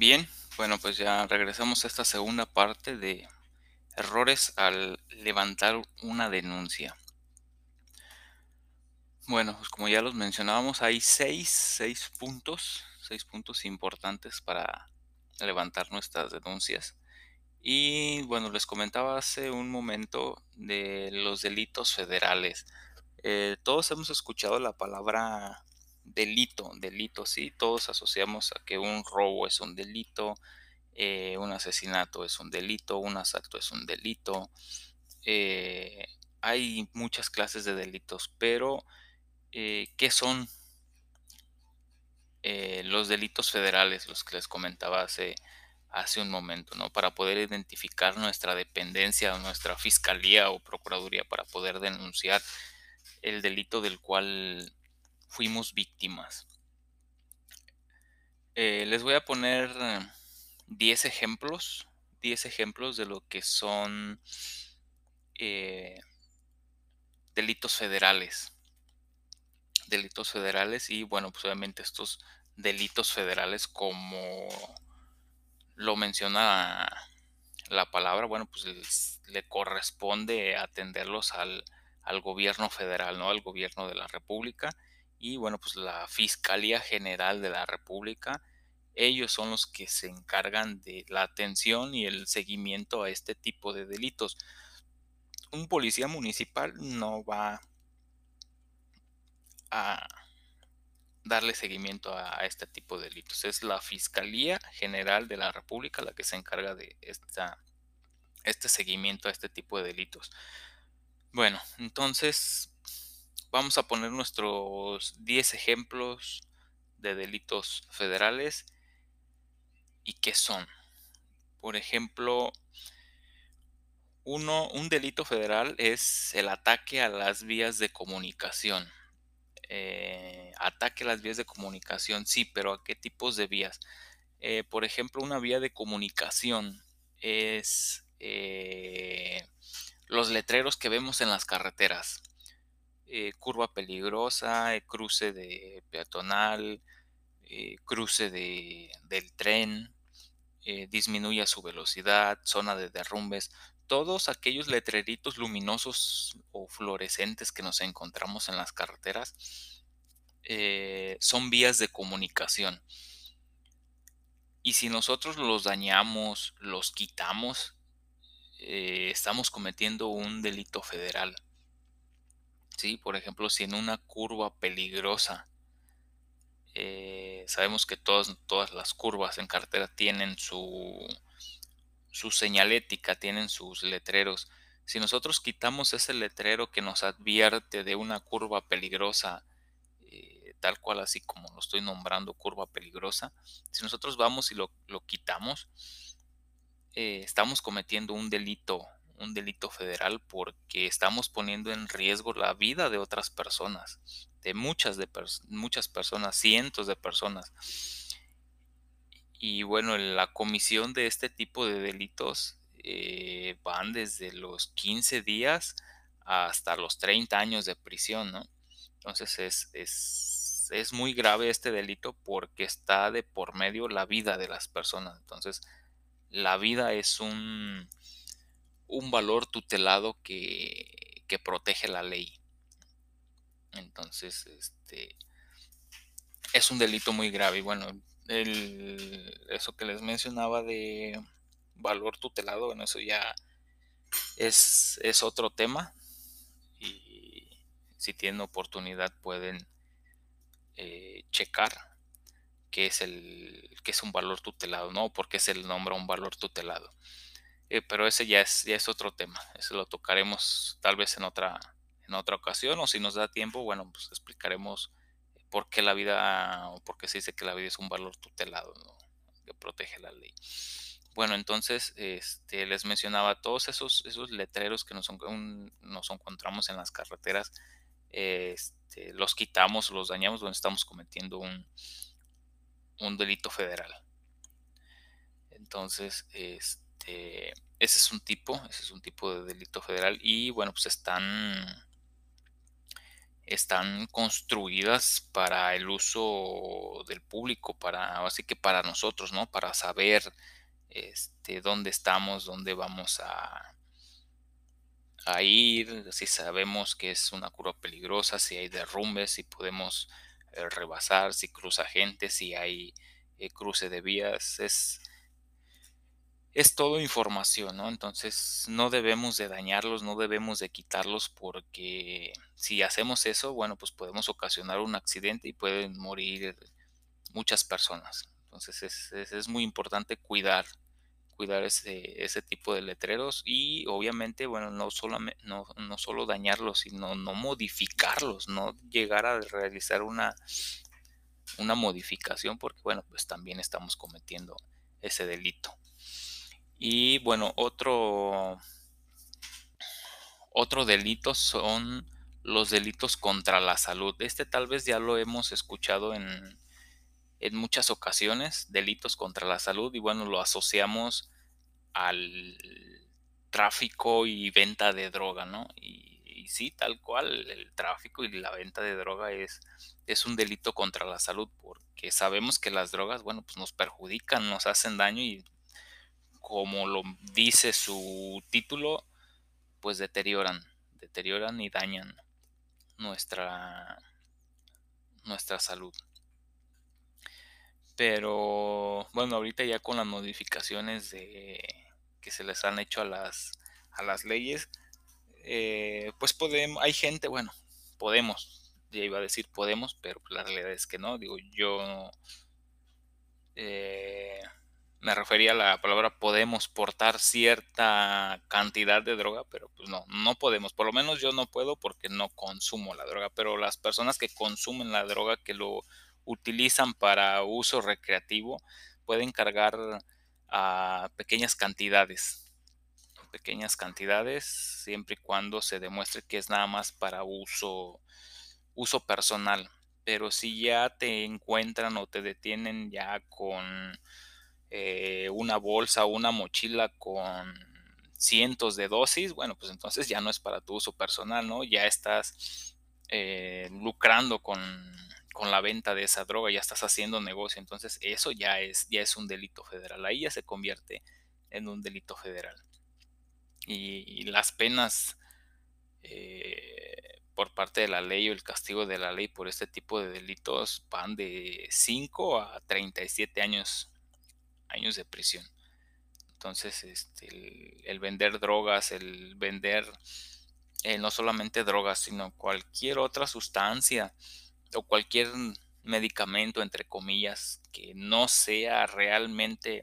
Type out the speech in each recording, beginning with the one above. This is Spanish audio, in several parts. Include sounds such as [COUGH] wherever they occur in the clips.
Bien, bueno, pues ya regresamos a esta segunda parte de errores al levantar una denuncia. Bueno, pues como ya los mencionábamos, hay seis, seis puntos, seis puntos importantes para levantar nuestras denuncias. Y bueno, les comentaba hace un momento de los delitos federales. Eh, todos hemos escuchado la palabra delito, delito, sí, todos asociamos a que un robo es un delito, eh, un asesinato es un delito, un asalto es un delito. Eh, hay muchas clases de delitos, pero eh, ¿qué son eh, los delitos federales, los que les comentaba hace, hace un momento, ¿no? Para poder identificar nuestra dependencia nuestra fiscalía o procuraduría para poder denunciar el delito del cual fuimos víctimas. Eh, les voy a poner 10 ejemplos, 10 ejemplos de lo que son delitos federales delitos federales y bueno, pues obviamente estos delitos federales como lo menciona la palabra, bueno, pues le corresponde atenderlos al, al, gobierno federal, ¿no? Al gobierno de la República y bueno, pues la Fiscalía General de la República, ellos son los que se encargan de la atención y el seguimiento a este tipo de delitos. Un policía municipal no va a darle seguimiento a, este tipo de delitos. Es la Fiscalía General de la República la que se encarga de esta, este seguimiento a este tipo de delitos. Bueno, entonces vamos a poner nuestros 10 ejemplos de delitos federales y qué son. Por ejemplo, uno, un delito federal es el ataque a las vías de comunicación. Eh, ataque las vías de comunicación, sí, pero ¿a qué tipos de vías? Eh, por ejemplo, una vía de comunicación es eh, los letreros que vemos en las carreteras. Curva peligrosa, cruce de peatonal, cruce de, del tren, disminuya su velocidad, zona de derrumbes todos aquellos letreritos luminosos o fluorescentes que nos encontramos en las carreteras eh, son vías de comunicación. Y si nosotros los dañamos, los quitamos, eh, estamos cometiendo un delito federal. ¿Sí? Por ejemplo, si en una curva peligrosa, eh, sabemos que todas, todas las curvas en carretera tienen su, su señalética, tienen sus letreros. Si nosotros quitamos ese letrero que nos advierte de una curva peligrosa, eh, tal cual así como lo estoy nombrando, curva peligrosa, si nosotros vamos y lo, quitamos, eh, estamos cometiendo un delito, un delito federal porque estamos poniendo en riesgo la vida de otras personas, de muchas, de muchas personas, cientos de personas. Y bueno, la comisión de este tipo de delitos eh, van desde los 15 días hasta los 30 años de prisión, ¿no? Entonces es, es, es, muy grave este delito porque está de por medio la vida de las personas. Entonces, la vida es un, un valor tutelado que, protege la ley. Entonces, este es un delito muy grave. Y bueno, el, eso que les mencionaba de valor tutelado, bueno, eso ya es, es otro tema y si tienen oportunidad pueden eh, checar qué es el que es un valor tutelado, no porque se le nombra un valor tutelado. Eh, pero ese ya es, ya es otro tema. Eso lo tocaremos tal vez en otra, en otra ocasión o si nos da tiempo, bueno, pues explicaremos por qué la vida, o por qué se dice que la vida es un valor tutelado, que protege la ley. Bueno, entonces este, les mencionaba todos esos, esos letreros que nos, nos encontramos en las carreteras, este, los quitamos, los dañamos donde estamos cometiendo un, un delito federal. Entonces, este, ese es un tipo, ese es un tipo de delito federal y bueno, pues están están construidas para el uso del público, para así que para nosotros, ¿no? Para saber este, dónde estamos, dónde vamos a, a ir, si sabemos que es una curva peligrosa, si hay derrumbes, si podemos eh, rebasar, si cruza gente, si hay eh, cruce de vías, es, es todo información, ¿no? Entonces no debemos de dañarlos, no debemos de quitarlos porque si hacemos eso, bueno, pues podemos ocasionar un accidente y pueden morir muchas personas. Entonces es, es muy importante cuidar cuidar ese, ese tipo de letreros y obviamente, bueno, no, no, no solo dañarlos, sino no modificarlos, no llegar a realizar una, una modificación porque, bueno, pues también estamos cometiendo ese delito. Y bueno, otro, otro delito son los delitos contra la salud. Este tal vez ya lo hemos escuchado en, en muchas ocasiones delitos contra la salud y bueno, lo asociamos al tráfico y venta de droga, ¿no? Y, sí, tal cual, el tráfico y la venta de droga es, es un delito contra la salud porque sabemos que las drogas, bueno, pues nos perjudican, nos hacen daño y como lo dice su título, pues deterioran, deterioran y dañan nuestra, nuestra salud. Pero bueno, ahorita ya con las modificaciones de, que se les han hecho a las, a las leyes, eh, pues podemos, hay gente, bueno, podemos, ya iba a decir podemos, pero la realidad es que no, digo, yo eh, me refería a la palabra podemos portar cierta cantidad de droga, pero pues no, no podemos, por lo menos yo no puedo porque no consumo la droga, pero las personas que consumen la droga, que lo utilizan para uso recreativo pueden cargar a pequeñas cantidades pequeñas cantidades siempre y cuando se demuestre que es nada más para uso uso personal. Pero si ya te encuentran o te detienen ya con eh, una bolsa o una mochila con cientos de dosis bueno pues entonces ya no es para tu uso personal no ya estás eh, lucrando con con la venta de esa droga, ya estás haciendo negocio, entonces eso ya es, ya es un delito federal, ahí ya se convierte en un delito federal. Y, las penas eh, por parte de la ley o el castigo de la ley por este tipo de delitos van de 5 a 37 años, años de prisión. Entonces, este, el, vender drogas, el vender eh, no solamente drogas, sino cualquier otra sustancia, o cualquier medicamento, entre comillas, que no sea realmente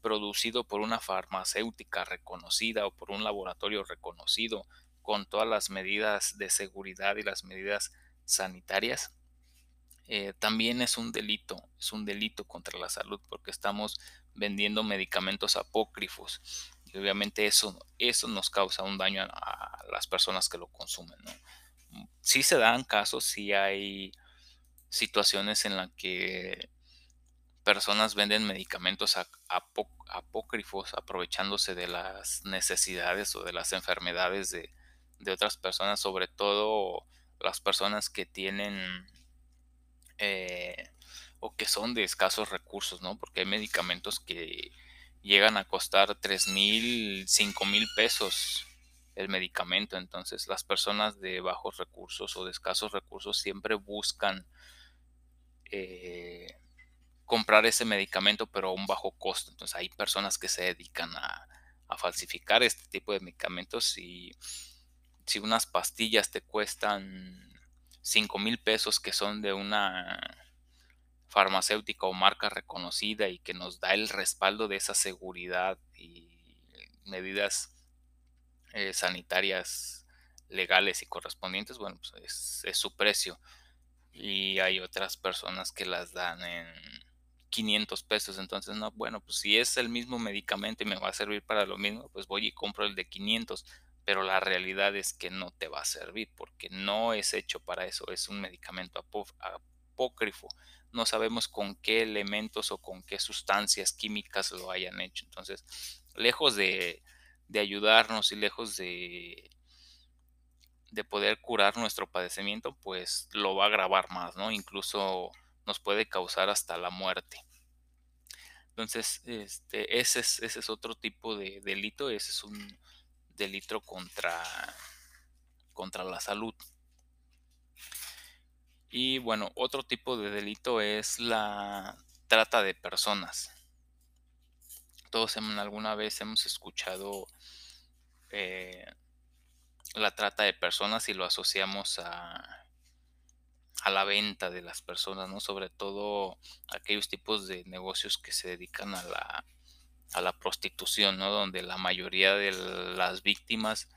producido por una farmacéutica reconocida o por un laboratorio reconocido con todas las medidas de seguridad y las medidas sanitarias, eh, también es un delito, es un delito contra la salud porque estamos vendiendo medicamentos apócrifos y obviamente eso, eso nos causa un daño a, las personas que lo consumen. ¿no? se dan casos, sí hay situaciones en las que personas venden medicamentos apócrifos aprovechándose de las necesidades o de las enfermedades de, otras personas, sobre todo las personas que tienen eh, o que son de escasos recursos, ¿no? Porque hay medicamentos que llegan a costar tres mil, cinco mil pesos el medicamento. Entonces las personas de bajos recursos o de escasos recursos siempre buscan eh, comprar ese medicamento pero a un bajo costo. Entonces hay personas que se dedican a, falsificar este tipo de medicamentos y si unas pastillas te cuestan 5 mil pesos que son de una farmacéutica o marca reconocida y que nos da el respaldo de esa seguridad y medidas eh, sanitarias legales y correspondientes, bueno, pues es, su precio. Y hay otras personas que las dan en 500 pesos. Entonces, no, bueno, pues si es el mismo medicamento y me va a servir para lo mismo, pues voy y compro el de 500. Pero la realidad es que no te va a servir porque no es hecho para eso. Es un medicamento apócrifo. No sabemos con qué elementos o con qué sustancias químicas lo hayan hecho. Entonces, lejos de ayudarnos y lejos de, de poder curar nuestro padecimiento, pues lo va a agravar más, ¿no? Incluso nos puede causar hasta la muerte. Entonces, este, ese es, ese es otro tipo de delito, ese es un delito contra, contra la salud. Y bueno, otro tipo de delito es la trata de personas. Todos alguna vez hemos escuchado eh, la trata de personas y lo asociamos a, a la venta de las personas, ¿no? Sobre todo aquellos tipos de negocios que se dedican a la, a la prostitución, ¿no? Donde la mayoría de las víctimas,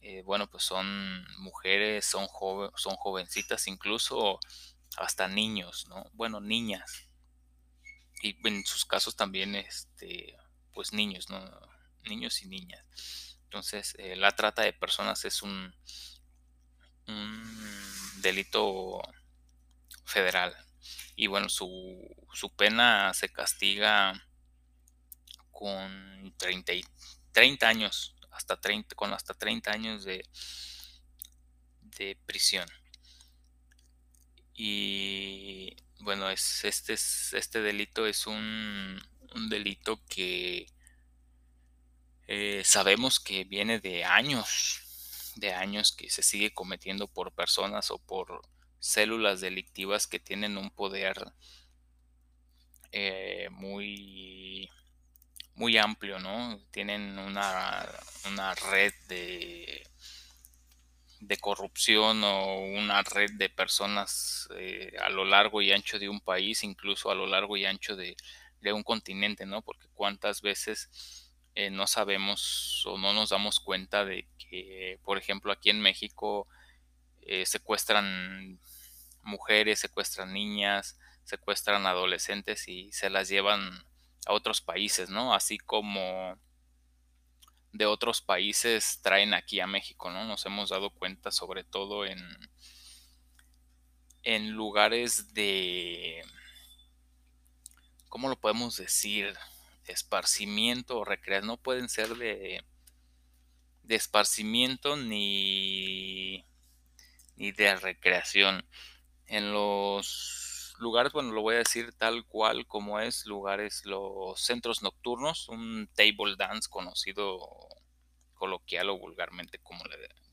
eh, bueno, pues son mujeres, son, son jovencitas, incluso hasta niños, ¿no? Bueno, niñas. Y en sus casos también, este, pues niños, ¿no? Niños y niñas. Entonces, eh, la trata de personas es un, delito federal. Y bueno, su, su pena se castiga con 30, 30 años, hasta 30, con hasta 30 años de, de prisión. Y bueno, es, este, este delito es un, un delito que eh, sabemos que viene de años, de años que se sigue cometiendo por personas o por células delictivas que tienen un poder eh, muy muy amplio, ¿no? Tienen una, una red de, de corrupción o una red de personas eh, a lo largo y ancho de un país, incluso a lo largo y ancho de, de un continente, ¿no? Porque cuántas veces eh, no sabemos o no nos damos cuenta de que, por ejemplo, aquí en México eh, secuestran mujeres, secuestran niñas, secuestran adolescentes y se las llevan a otros países, ¿no? Así como de otros países traen aquí a México, ¿no? Nos hemos dado cuenta sobre todo en, en lugares de, ¿cómo lo podemos decir? esparcimiento o recreación, no pueden ser de, de esparcimiento ni, ni de recreación. En los lugares, bueno, lo voy a decir tal cual como es, lugares, los centros nocturnos, un table dance conocido coloquial o vulgarmente como,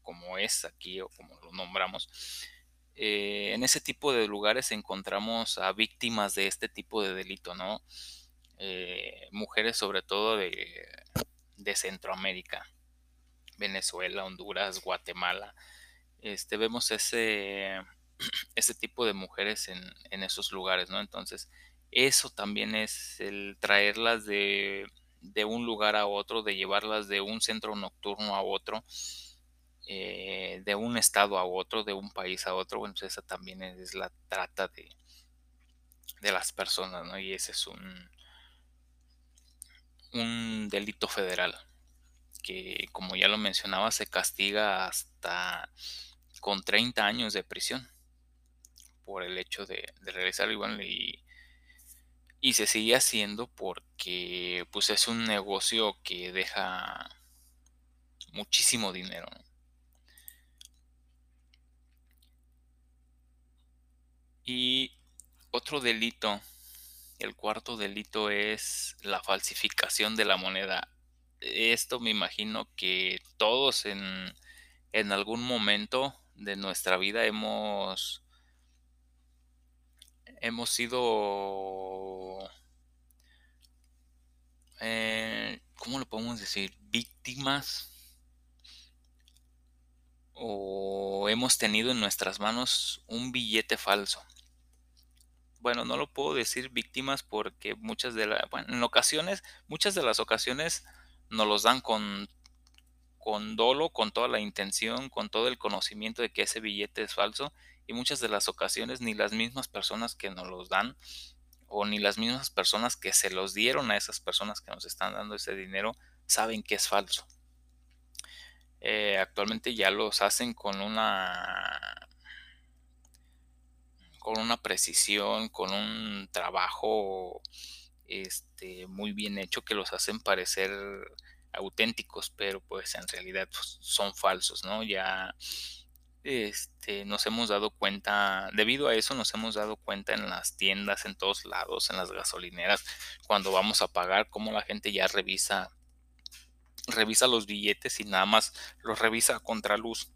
como es aquí o como lo nombramos. Eh, en ese tipo de lugares encontramos a víctimas de este tipo de delito, ¿no? Eh, mujeres sobre todo de, de, Centroamérica, Venezuela, Honduras, Guatemala. Este, vemos ese, ese tipo de mujeres en, en esos lugares, ¿no? Entonces, eso también es el traerlas de, de, un lugar a otro, de llevarlas de un centro nocturno a otro, eh, de un estado a otro, de un país a otro. Bueno, pues esa también es la trata de, de las personas, ¿no? Y ese es un, un delito federal que, como ya lo mencionaba, se castiga hasta con 30 años de prisión por el hecho de, realizarlo y, y se sigue haciendo porque pues es un negocio que deja muchísimo dinero. Y otro delito el cuarto delito es la falsificación de la moneda. Esto me imagino que todos en, en algún momento de nuestra vida hemos hemos sido eh, ¿cómo lo podemos decir? víctimas o hemos tenido en nuestras manos un billete falso bueno, no lo puedo decir víctimas porque muchas de las, bueno, en ocasiones, muchas de las ocasiones nos los dan con, con dolo, con toda la intención, con todo el conocimiento de que ese billete es falso y muchas de las ocasiones ni las mismas personas que nos los dan o ni las mismas personas que se los dieron a esas personas que nos están dando ese dinero saben que es falso. Eh, actualmente ya los hacen con una con una precisión, con un trabajo este, muy bien hecho que los hacen parecer auténticos, pero pues en realidad pues, son falsos, ¿no? Ya este, nos hemos dado cuenta, debido a eso nos hemos dado cuenta en las tiendas, en todos lados, en las gasolineras, cuando vamos a pagar, cómo la gente ya revisa, revisa los billetes y nada más los revisa a contraluz.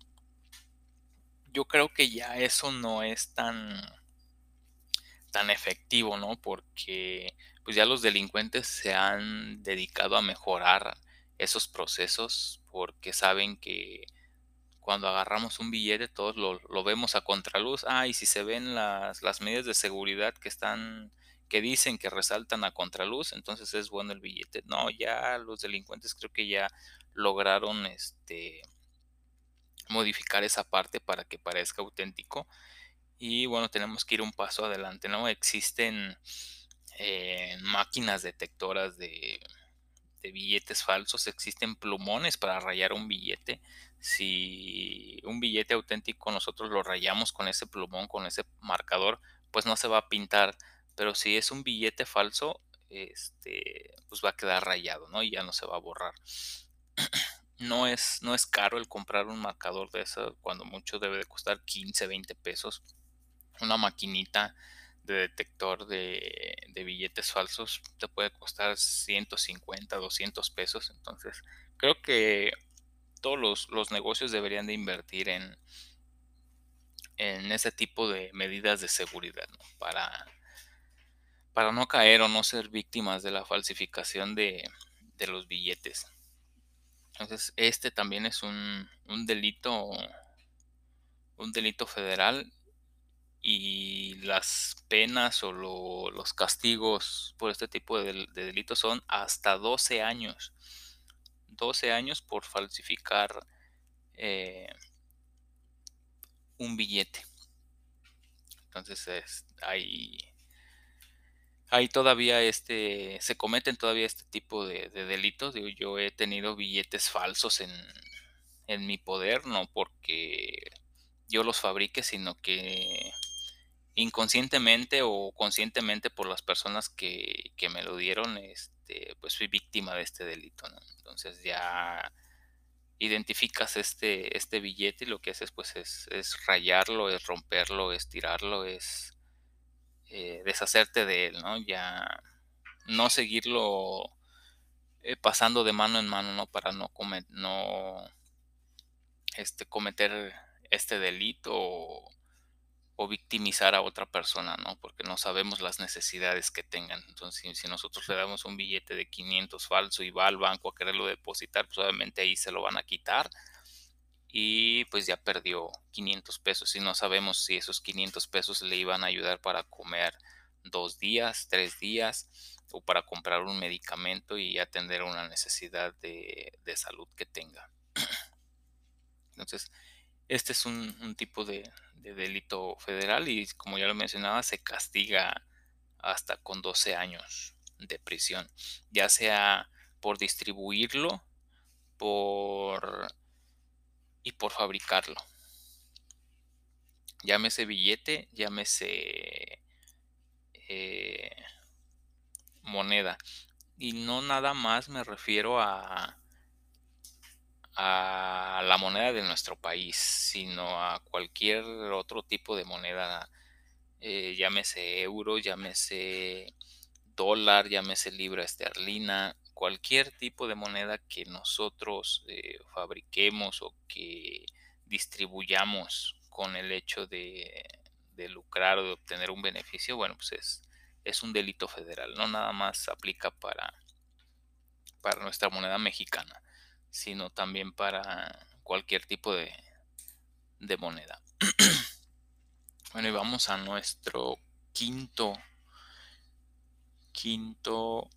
Yo creo que ya eso no es tan, tan efectivo, ¿no? Porque pues ya los delincuentes se han dedicado a mejorar esos procesos porque saben que cuando agarramos un billete todos lo, vemos a contraluz. Ah, y si se ven las, medidas de seguridad que están, que dicen que resaltan a contraluz, entonces es bueno el billete. No, ya los delincuentes creo que ya lograron este modificar esa parte para que parezca auténtico. Y bueno, tenemos que ir un paso adelante, ¿no? Existen eh, máquinas detectoras de, de billetes falsos, existen plumones para rayar un billete. Si un billete auténtico nosotros lo rayamos con ese plumón, con ese marcador, pues no se va a pintar. Pero si es un billete falso, este, pues va a quedar rayado, ¿no? Y ya no se va a borrar. [CLEARS THROAT] No es, no es caro el comprar un marcador de eso, cuando mucho debe de costar 15, 20 pesos. Una maquinita de detector de, billetes falsos te puede costar 150, 200 pesos. Entonces, creo que todos los, negocios deberían de invertir en, en ese tipo de medidas de seguridad para, para no caer o no ser víctimas de la falsificación de, de los billetes. Entonces, este también es un, un delito un delito federal y las penas o los castigos por este tipo de, delitos son hasta 12 años. 12 años por falsificar eh, un billete. Entonces hay, hay todavía este, se cometen todavía este tipo de, delitos. yo he tenido billetes falsos en, en mi poder, no porque yo los fabrique, sino que inconscientemente o conscientemente por las personas que, me lo dieron, este, pues fui víctima de este delito, Entonces ya identificas este, este billete y lo que haces pues es, rayarlo, es romperlo, es tirarlo, es eh, deshacerte de él, ¿no? Ya no seguirlo eh, pasando de mano en mano, ¿no? Para no, comer, no este, cometer este delito o, o victimizar a otra persona, ¿no? Porque no sabemos las necesidades que tengan. Entonces, si, nosotros le damos un billete de 500 falso y va al banco a quererlo depositar, pues obviamente ahí se lo van a quitar y pues ya perdió 500 pesos y no sabemos si esos 500 pesos le iban a ayudar para comer dos días, tres días o para comprar un medicamento y atender una necesidad de, de salud que tenga. Entonces, este es un, tipo de, delito federal y como ya lo mencionaba, se castiga hasta con 12 años de prisión, ya sea por distribuirlo por y por fabricarlo. Llámese billete, llámese eh, moneda. Y no nada más me refiero a, a la moneda de nuestro país, sino a cualquier otro tipo de moneda, eh, llámese euro, llámese dólar, llámese libra esterlina, cualquier tipo de moneda que nosotros eh, fabriquemos o que distribuyamos con el hecho de, lucrar o de obtener un beneficio, bueno, pues es, un delito federal, no nada más aplica para nuestra moneda mexicana sino también para cualquier tipo de, de moneda. [CLEARS THROAT] bueno, y vamos a nuestro quinto, quinto